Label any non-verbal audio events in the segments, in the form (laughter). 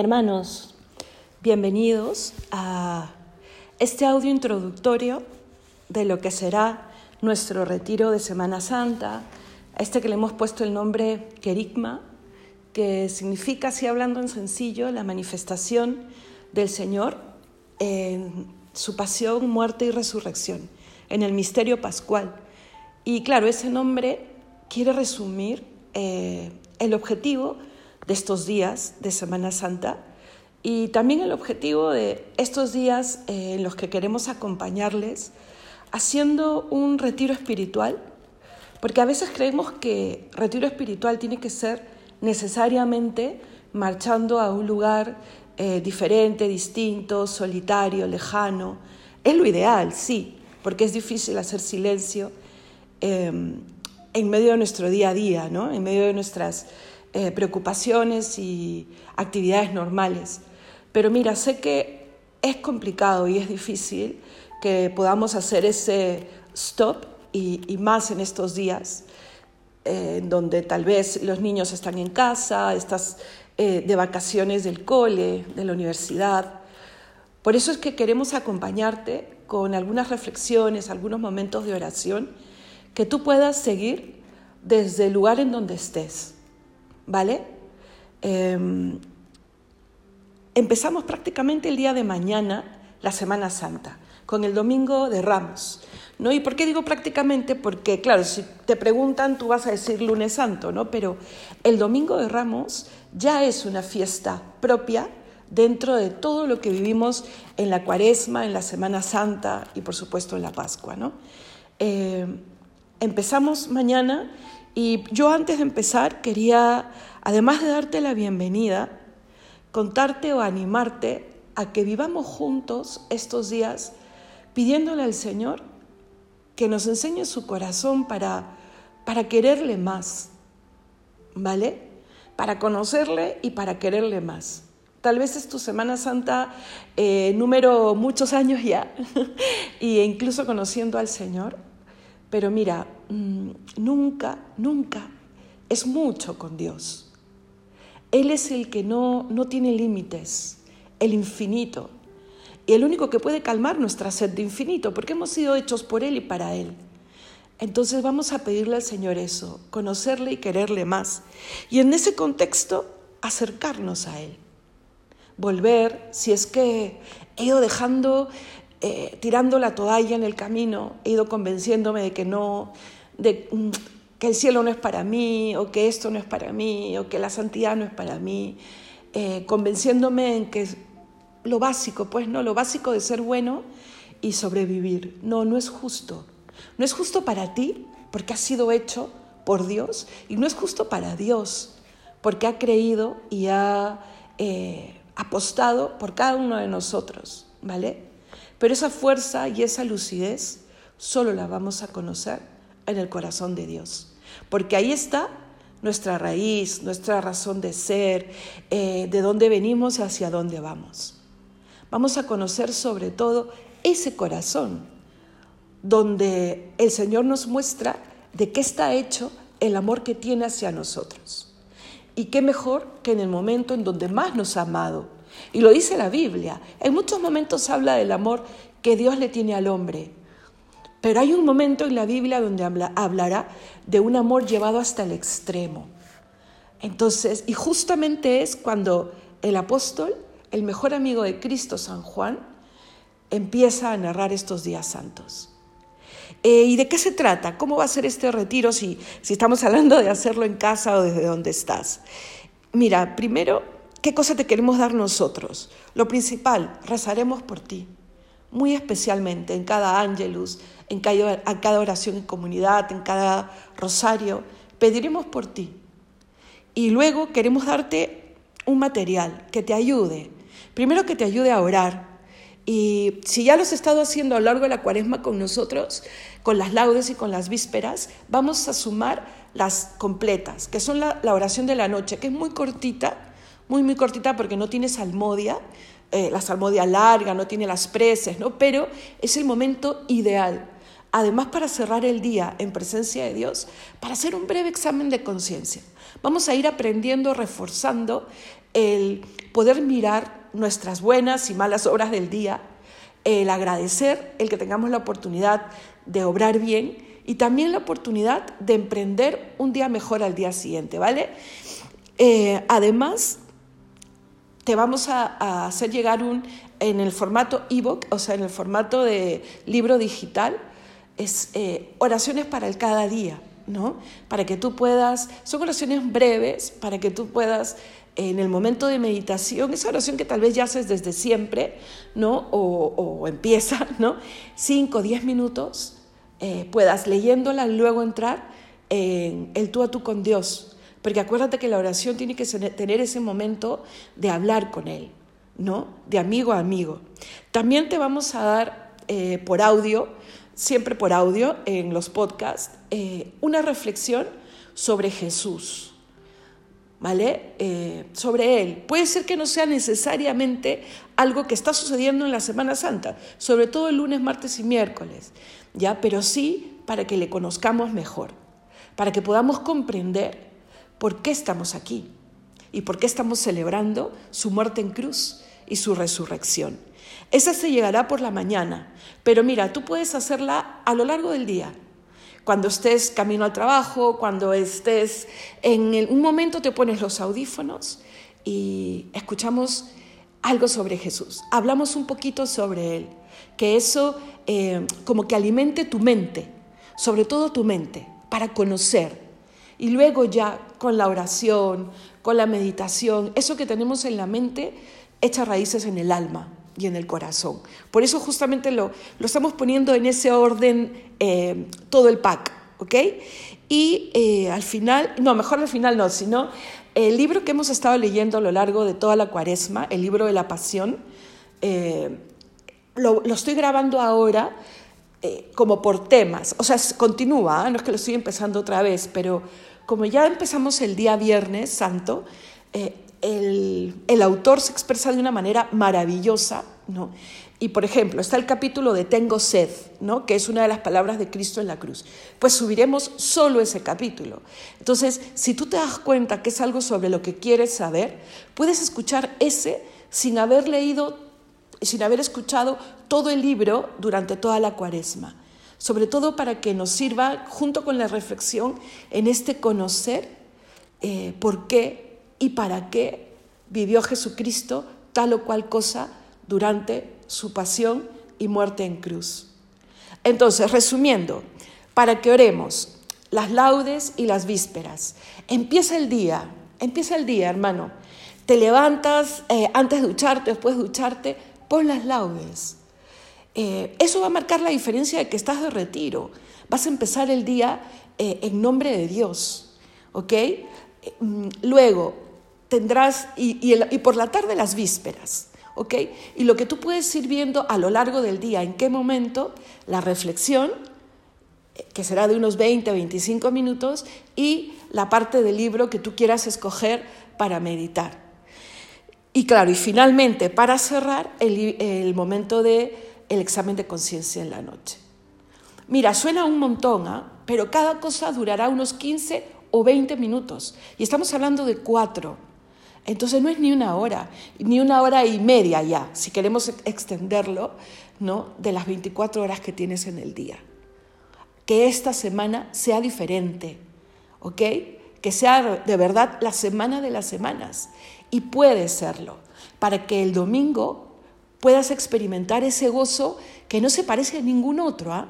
Hermanos, bienvenidos a este audio introductorio de lo que será nuestro retiro de Semana Santa, este que le hemos puesto el nombre Kerigma, que significa, así hablando en sencillo, la manifestación del Señor en su pasión, muerte y resurrección, en el misterio pascual. Y claro, ese nombre quiere resumir eh, el objetivo de estos días de Semana Santa y también el objetivo de estos días eh, en los que queremos acompañarles haciendo un retiro espiritual, porque a veces creemos que retiro espiritual tiene que ser necesariamente marchando a un lugar eh, diferente, distinto, solitario, lejano. Es lo ideal, sí, porque es difícil hacer silencio em, en medio de nuestro día a día, ¿no? en medio de nuestras eh, preocupaciones y actividades normales. Pero mira, sé que es complicado y es difícil que podamos hacer ese stop y, más en estos días, eh, en donde tal vez los niños están en casa, estás eh, de vacaciones del cole, de la universidad. Por eso es que queremos acompañarte con algunas reflexiones, algunos momentos de oración que tú puedas seguir desde el lugar en donde estés. ¿Vale? Em, empezamos prácticamente el día de mañana la Semana Santa, con el Domingo de Ramos. ¿no? ¿Y por qué digo prácticamente? Porque, claro, si te preguntan, tú vas a decir lunes santo, ¿no? Pero el Domingo de Ramos ya es una fiesta propia dentro de todo lo que vivimos en la Cuaresma, en la Semana Santa y, por supuesto, en la Pascua, ¿no? Em, empezamos mañana y yo antes de empezar quería, además de darte la bienvenida, contarte o animarte a que vivamos juntos estos días pidiéndole al Señor que nos enseñe su corazón para, para quererle más, ¿vale? Para conocerle y para quererle más. Tal vez es tu Semana Santa eh, número muchos años ya, (laughs) e incluso conociendo al Señor. Pero mira, mm, nunca, nunca es mucho con Dios. Él es el que no, no tiene límites, el infinito. Y el único que puede calmar nuestra sed de infinito, porque hemos sido hechos por Él y para Él. Entonces vamos a pedirle al Señor eso, conocerle y quererle más. Y en ese contexto, acercarnos a Él. Volver, si es que he ido dejando eh, tirando la toalla en el camino, he ido convenciéndome de que no, de mm, que el cielo no es para mí, o que esto no es para mí, o que la santidad no es para mí, eh, convenciéndome en que lo básico, pues no, lo básico de ser bueno y sobrevivir. No, no es justo. No es justo para ti, porque has sido hecho por Dios, y no es justo para Dios, porque ha creído y ha eh, apostado por cada uno de nosotros, ¿vale? Pero esa fuerza y esa lucidez solo la vamos a conocer en el corazón de Dios. Porque ahí está nuestra raíz, nuestra razón de ser, eh, de dónde venimos y hacia dónde vamos. Vamos a conocer sobre todo ese corazón, donde el Señor nos muestra de qué está hecho el amor que tiene hacia nosotros. Y qué mejor que en el momento en donde más nos ha amado, y lo dice la Biblia. En muchos momentos habla del amor que Dios le tiene al hombre. Pero hay un momento en la Biblia donde hablará de un amor llevado hasta el extremo. Entonces, y justamente es cuando el apóstol, el mejor amigo de Cristo, San Juan, empieza a narrar estos días santos. Eh, ¿Y de qué se trata? ¿Cómo va a ser este retiro si estamos hablando de hacerlo en casa o desde donde estás? Mira, primero ¿Qué cosa te queremos dar nosotros? Lo principal, rezaremos por ti, muy especialmente en cada ángelus, en cada, oración en comunidad, en cada rosario, pediremos por ti. Y luego queremos darte un material que te ayude, primero que te ayude a orar. Y si ya lo has estado haciendo a lo largo de la cuaresma con nosotros, con las laudes y con las vísperas, vamos a sumar las completas, que son la oración de la noche, que es muy cortita, muy, muy cortita porque no tiene salmodia, eh, la salmodia larga, no tiene las preces, ¿no? pero es el momento ideal. además para cerrar el día en presencia de Dios, para hacer un breve examen de conciencia. Vamos a ir aprendiendo, reforzando el poder mirar nuestras buenas y malas obras del día, el agradecer el que tengamos la oportunidad de obrar bien y también la oportunidad de emprender un día mejor al día siguiente, ¿vale? Eh, además, te vamos a, hacer llegar un, en el formato ebook, o sea, en el formato de libro digital, es eh, oraciones para el cada día, ¿no? Para que tú puedas, son oraciones breves, para que tú puedas en el momento de meditación, esa oración que tal vez ya haces desde siempre, ¿no? O, empieza, ¿no? Cinco, o diez minutos, eh, puedas leyéndola luego entrar en el tú a tú con Dios. Porque acuérdate que la oración tiene que tener ese momento de hablar con Él, ¿no? De amigo a amigo. También te vamos a dar eh, por audio, siempre por audio en los podcasts, eh, una reflexión sobre Jesús. ¿vale? Eh, sobre él. Puede ser que no sea necesariamente algo que está sucediendo en la Semana Santa, sobre todo el lunes, martes y miércoles, ¿ya? Pero sí para que le conozcamos mejor, para que podamos comprender por qué estamos aquí y por qué estamos celebrando su muerte en cruz y su resurrección. Esa se llegará por la mañana, pero mira, tú puedes hacerla a lo largo del día cuando estés camino al trabajo, cuando estés en un momento te pones los audífonos y escuchamos algo sobre Jesús, hablamos un poquito sobre Él, que eso eh, como que alimente tu mente, sobre todo tu mente, para conocer. Y luego ya con la oración, con la meditación, eso que tenemos en la mente echa raíces en el alma y en el corazón. Por eso justamente lo, lo estamos poniendo en ese orden eh, todo el pack, ¿ok? Y eh, al final, no, mejor al final no, sino el libro que hemos estado leyendo a lo largo de toda la cuaresma, el libro de la pasión, eh, lo, lo, estoy grabando ahora como por temas, o sea, continúa, no es que lo estoy empezando otra vez, pero como ya empezamos el día viernes santo, el, el, autor se expresa de una manera maravillosa, ¿no? Y por ejemplo, está el capítulo de Tengo sed, ¿no? que es una de las palabras de Cristo en la cruz. Pues subiremos solo ese capítulo. Entonces, si tú te das cuenta que es algo sobre lo que quieres saber, puedes escuchar ese sin haber leído, sin haber escuchado todo el libro durante toda la cuaresma. Sobre todo para que nos sirva, junto con la reflexión, en este conocer eh, por qué y para qué vivió Jesucristo tal o cual cosa durante su pasión y muerte en cruz. Entonces, resumiendo, para que oremos las laudes y las vísperas. Empieza el día, empieza el día, hermano. Te levantas eh, antes de ducharte, después de ducharte, pon las laudes. Eh, eso va a marcar la diferencia de que estás de retiro. Vas a empezar el día eh, en nombre de Dios, ¿ok? Mm, luego tendrás, y por la tarde las vísperas. ¿ok? Y lo que tú puedes ir viendo a lo largo del día, en qué momento la reflexión, que será de unos 20, 25 minutos, y la parte del libro que tú quieras escoger para meditar. Y claro, y finalmente, para cerrar, el, momento del el examen de conciencia en la noche. Mira, suena un montón, ¿ah? pero cada cosa durará unos 15 o 20 minutos. Y estamos hablando de cuatro. Entonces no es ni una hora, ni una hora y media ya, si queremos extenderlo, ¿no? De las 24 horas que tienes en el día. Que esta semana sea diferente, ¿ok? Que sea de verdad la semana de las semanas. Y puede serlo, para que el domingo puedas experimentar ese gozo que no se parece a ningún otro, ¿ah?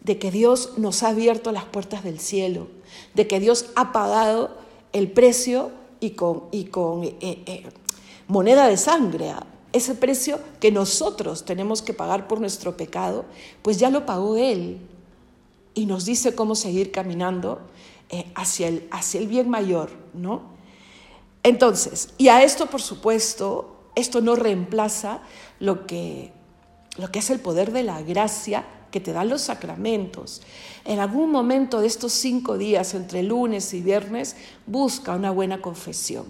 de que Dios nos ha abierto las puertas del cielo, de que Dios ha pagado el precio y con, y con eh, eh, moneda de sangre. Ese precio que nosotros tenemos que pagar por nuestro pecado, pues ya lo pagó Él y nos dice cómo seguir caminando eh, hacia, el, hacia el bien mayor, ¿no? Entonces, y a esto, por supuesto, esto no reemplaza lo que, lo que es el poder de la gracia que te dan los sacramentos. En algún momento de estos cinco días, entre lunes y viernes, busca una buena confesión.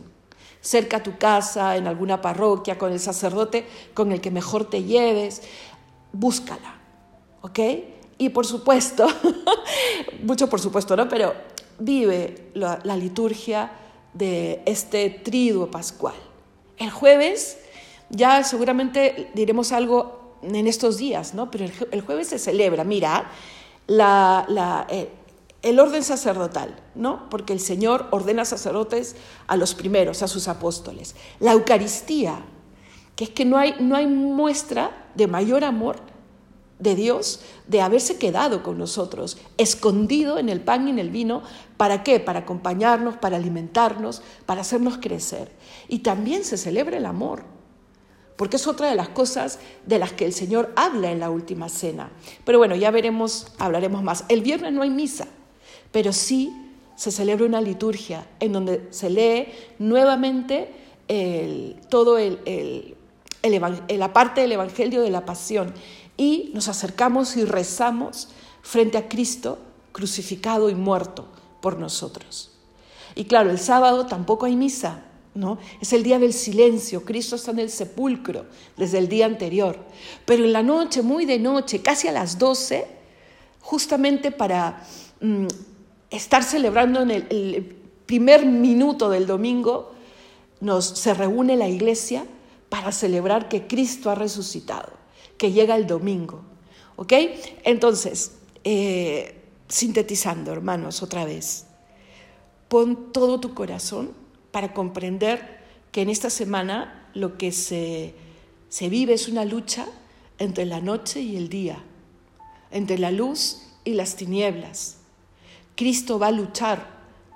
Cerca a tu casa, en alguna parroquia, con el sacerdote con el que mejor te lleves, búscala, ¿ok? Y por supuesto, (laughs) mucho por supuesto, ¿no? Pero vive la, la liturgia de este triduo pascual. El jueves ya seguramente diremos algo en estos días, ¿no? Pero el, jueves se celebra, mira, la, eh, el orden sacerdotal, ¿no? Porque el Señor ordena sacerdotes a los primeros, a sus apóstoles. La Eucaristía, que es que no hay, no hay muestra de mayor amor de Dios de haberse quedado con nosotros, escondido en el pan y en el vino. ¿Para qué? Para acompañarnos, para alimentarnos, para hacernos crecer. Y también se celebra el amor, porque es otra de las cosas de las que el Señor habla en la última cena. Pero bueno, ya veremos, hablaremos más. El viernes no hay misa, pero sí se celebra una liturgia en donde se lee nuevamente todo el, la parte del Evangelio de la Pasión y nos acercamos y rezamos frente a Cristo crucificado y muerto por nosotros. Y claro, el sábado tampoco hay misa, ¿no? Es el día del silencio, Cristo está en el sepulcro desde el día anterior. Pero en la noche, muy de noche, casi a las 12, justamente para mm, estar celebrando en el, el, primer minuto del domingo, nos, se reúne la iglesia para celebrar que Cristo ha resucitado que llega el domingo. ¿Ok? Entonces, eh, sintetizando, hermanos, otra vez, pon todo tu corazón para comprender que en esta semana lo que se, se vive es una lucha entre la noche y el día, entre la luz y las tinieblas. Cristo va a luchar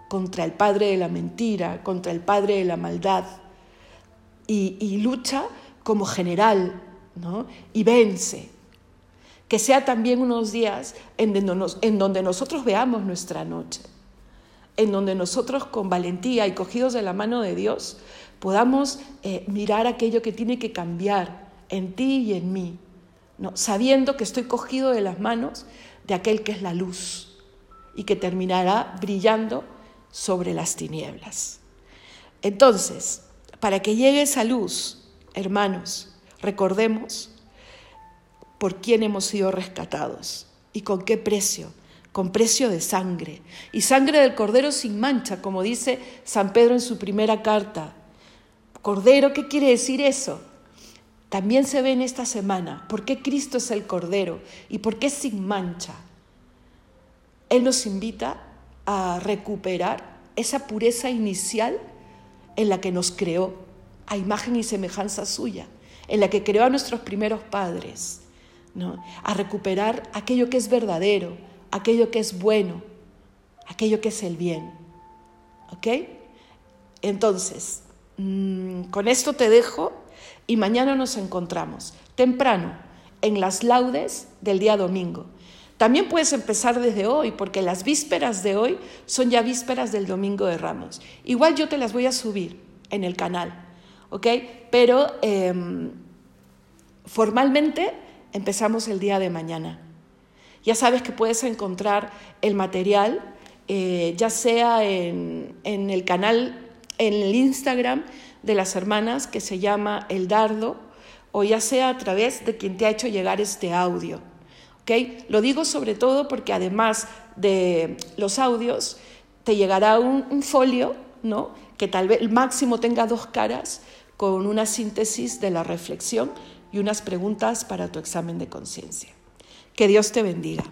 contra el padre de la mentira, contra el padre de la maldad, y, y lucha como general y vence. Que sea también unos días en donde, nosotros veamos nuestra noche, en donde nosotros con valentía y cogidos de la mano de Dios podamos eh, mirar aquello que tiene que cambiar en ti y en mí, sabiendo que estoy cogido de las manos de aquel que es la luz y que terminará brillando sobre las tinieblas. Entonces, para que llegue esa luz, hermanos, Recordemos por quién hemos sido rescatados y con qué precio, con precio de sangre, y sangre del Cordero sin mancha, como dice San Pedro en su primera carta. Cordero, ¿qué quiere decir eso? También se ve en esta semana por qué Cristo es el Cordero y por qué sin mancha. Él nos invita a recuperar esa pureza inicial en la que nos creó, a imagen y semejanza suya en la que creó a nuestros primeros padres, ¿no? a recuperar aquello que es verdadero, aquello que es bueno, aquello que es el bien. ¿Ok? Entonces, mm, con esto te dejo y mañana nos encontramos temprano en las laudes del día domingo. También puedes empezar desde hoy, porque las vísperas de hoy son ya vísperas del Domingo de Ramos. Igual yo te las voy a subir en el canal. ¿Ok? Pero em, formalmente empezamos el día de mañana. Ya sabes que puedes encontrar el material, eh, ya sea en, en, el canal, en el Instagram de las hermanas que se llama El Dardo, o ya sea a través de quien te ha hecho llegar este audio. ¿ok? Lo digo sobre todo porque además de los audios, te llegará un folio, ¿no? Que tal vez el máximo tenga dos caras, con una síntesis de la reflexión y unas preguntas para tu examen de conciencia. Que Dios te bendiga.